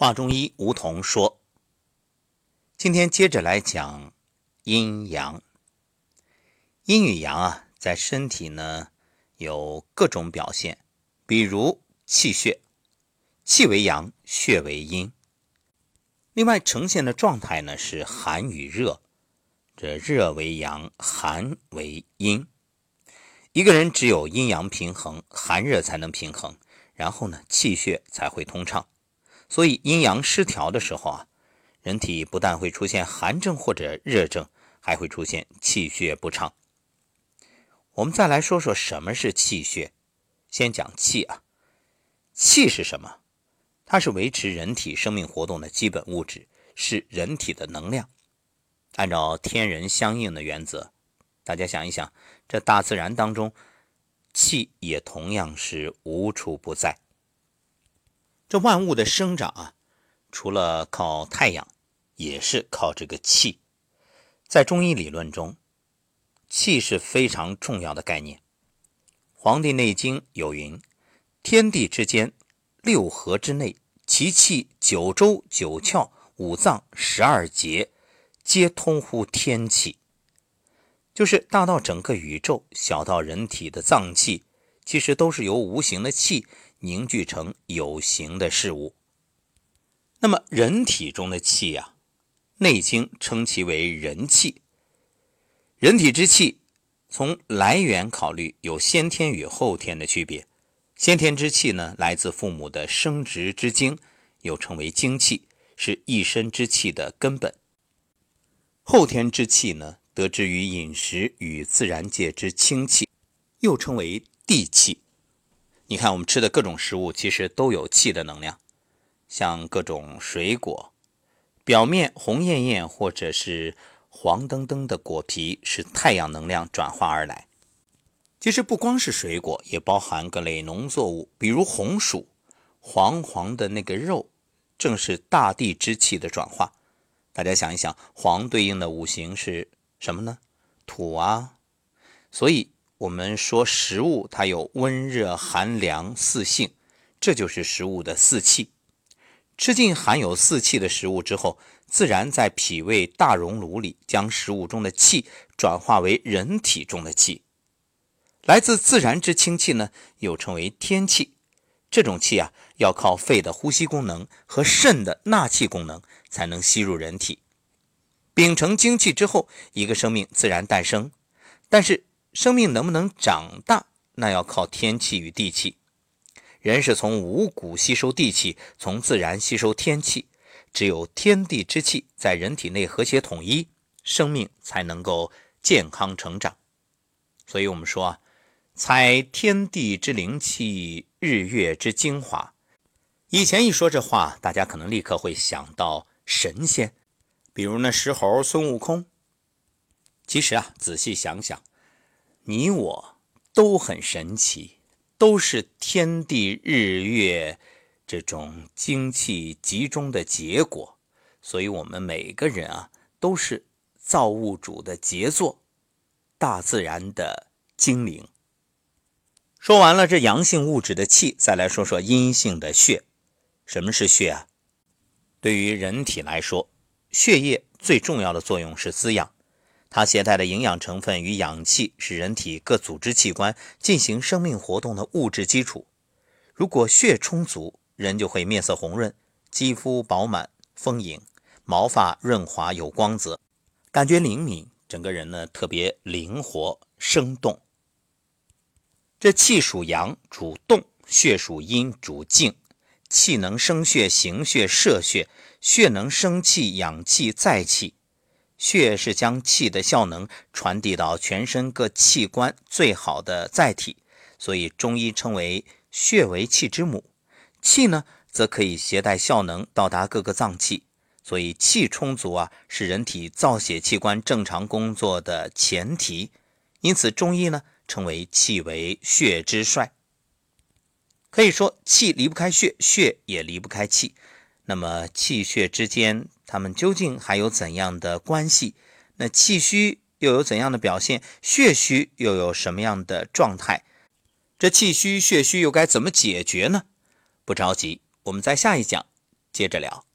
华中医吴桐说：“今天接着来讲阴阳。阴与阳啊，在身体呢有各种表现，比如气血，气为阳，血为阴。另外呈现的状态呢是寒与热，这热为阳，寒为阴。一个人只有阴阳平衡，寒热才能平衡，然后呢气血才会通畅。”所以，阴阳失调的时候啊，人体不但会出现寒症或者热症，还会出现气血不畅。我们再来说说什么是气血。先讲气啊，气是什么？它是维持人体生命活动的基本物质，是人体的能量。按照天人相应的原则，大家想一想，这大自然当中，气也同样是无处不在。这万物的生长啊，除了靠太阳，也是靠这个气。在中医理论中，气是非常重要的概念。《黄帝内经》有云：“天地之间，六合之内，其气九州九窍五脏十二节，皆通乎天气。”就是大到整个宇宙，小到人体的脏器，其实都是由无形的气。凝聚成有形的事物。那么，人体中的气呀，《内经》称其为人气。人体之气，从来源考虑，有先天与后天的区别。先天之气呢，来自父母的生殖之精，又称为精气，是一身之气的根本。后天之气呢，得之于饮食与自然界之清气，又称为地气。你看，我们吃的各种食物其实都有气的能量，像各种水果，表面红艳艳或者是黄澄澄的果皮是太阳能量转化而来。其实不光是水果，也包含各类农作物，比如红薯，黄黄的那个肉，正是大地之气的转化。大家想一想，黄对应的五行是什么呢？土啊，所以。我们说食物它有温热寒凉四性，这就是食物的四气。吃进含有四气的食物之后，自然在脾胃大熔炉里将食物中的气转化为人体中的气。来自自然之清气呢，又称为天气。这种气啊，要靠肺的呼吸功能和肾的纳气功能才能吸入人体。秉承精气之后，一个生命自然诞生。但是。生命能不能长大，那要靠天气与地气。人是从五谷吸收地气，从自然吸收天气。只有天地之气在人体内和谐统一，生命才能够健康成长。所以，我们说啊，采天地之灵气，日月之精华。以前一说这话，大家可能立刻会想到神仙，比如那石猴孙悟空。其实啊，仔细想想。你我都很神奇，都是天地日月这种精气集中的结果，所以，我们每个人啊，都是造物主的杰作，大自然的精灵。说完了这阳性物质的气，再来说说阴性的血。什么是血啊？对于人体来说，血液最重要的作用是滋养。它携带的营养成分与氧气是人体各组织器官进行生命活动的物质基础。如果血充足，人就会面色红润，肌肤饱满丰盈，毛发润滑有光泽，感觉灵敏，整个人呢特别灵活生动。这气属阳，主动；血属阴，主静。气能生血、行血、摄血，血能生气、养气、载气。血是将气的效能传递到全身各器官最好的载体，所以中医称为血为气之母。气呢，则可以携带效能到达各个脏器，所以气充足啊，是人体造血器官正常工作的前提。因此，中医呢称为气为血之帅。可以说，气离不开血，血也离不开气。那么，气血之间。它们究竟还有怎样的关系？那气虚又有怎样的表现？血虚又有什么样的状态？这气虚、血虚又该怎么解决呢？不着急，我们在下一讲接着聊。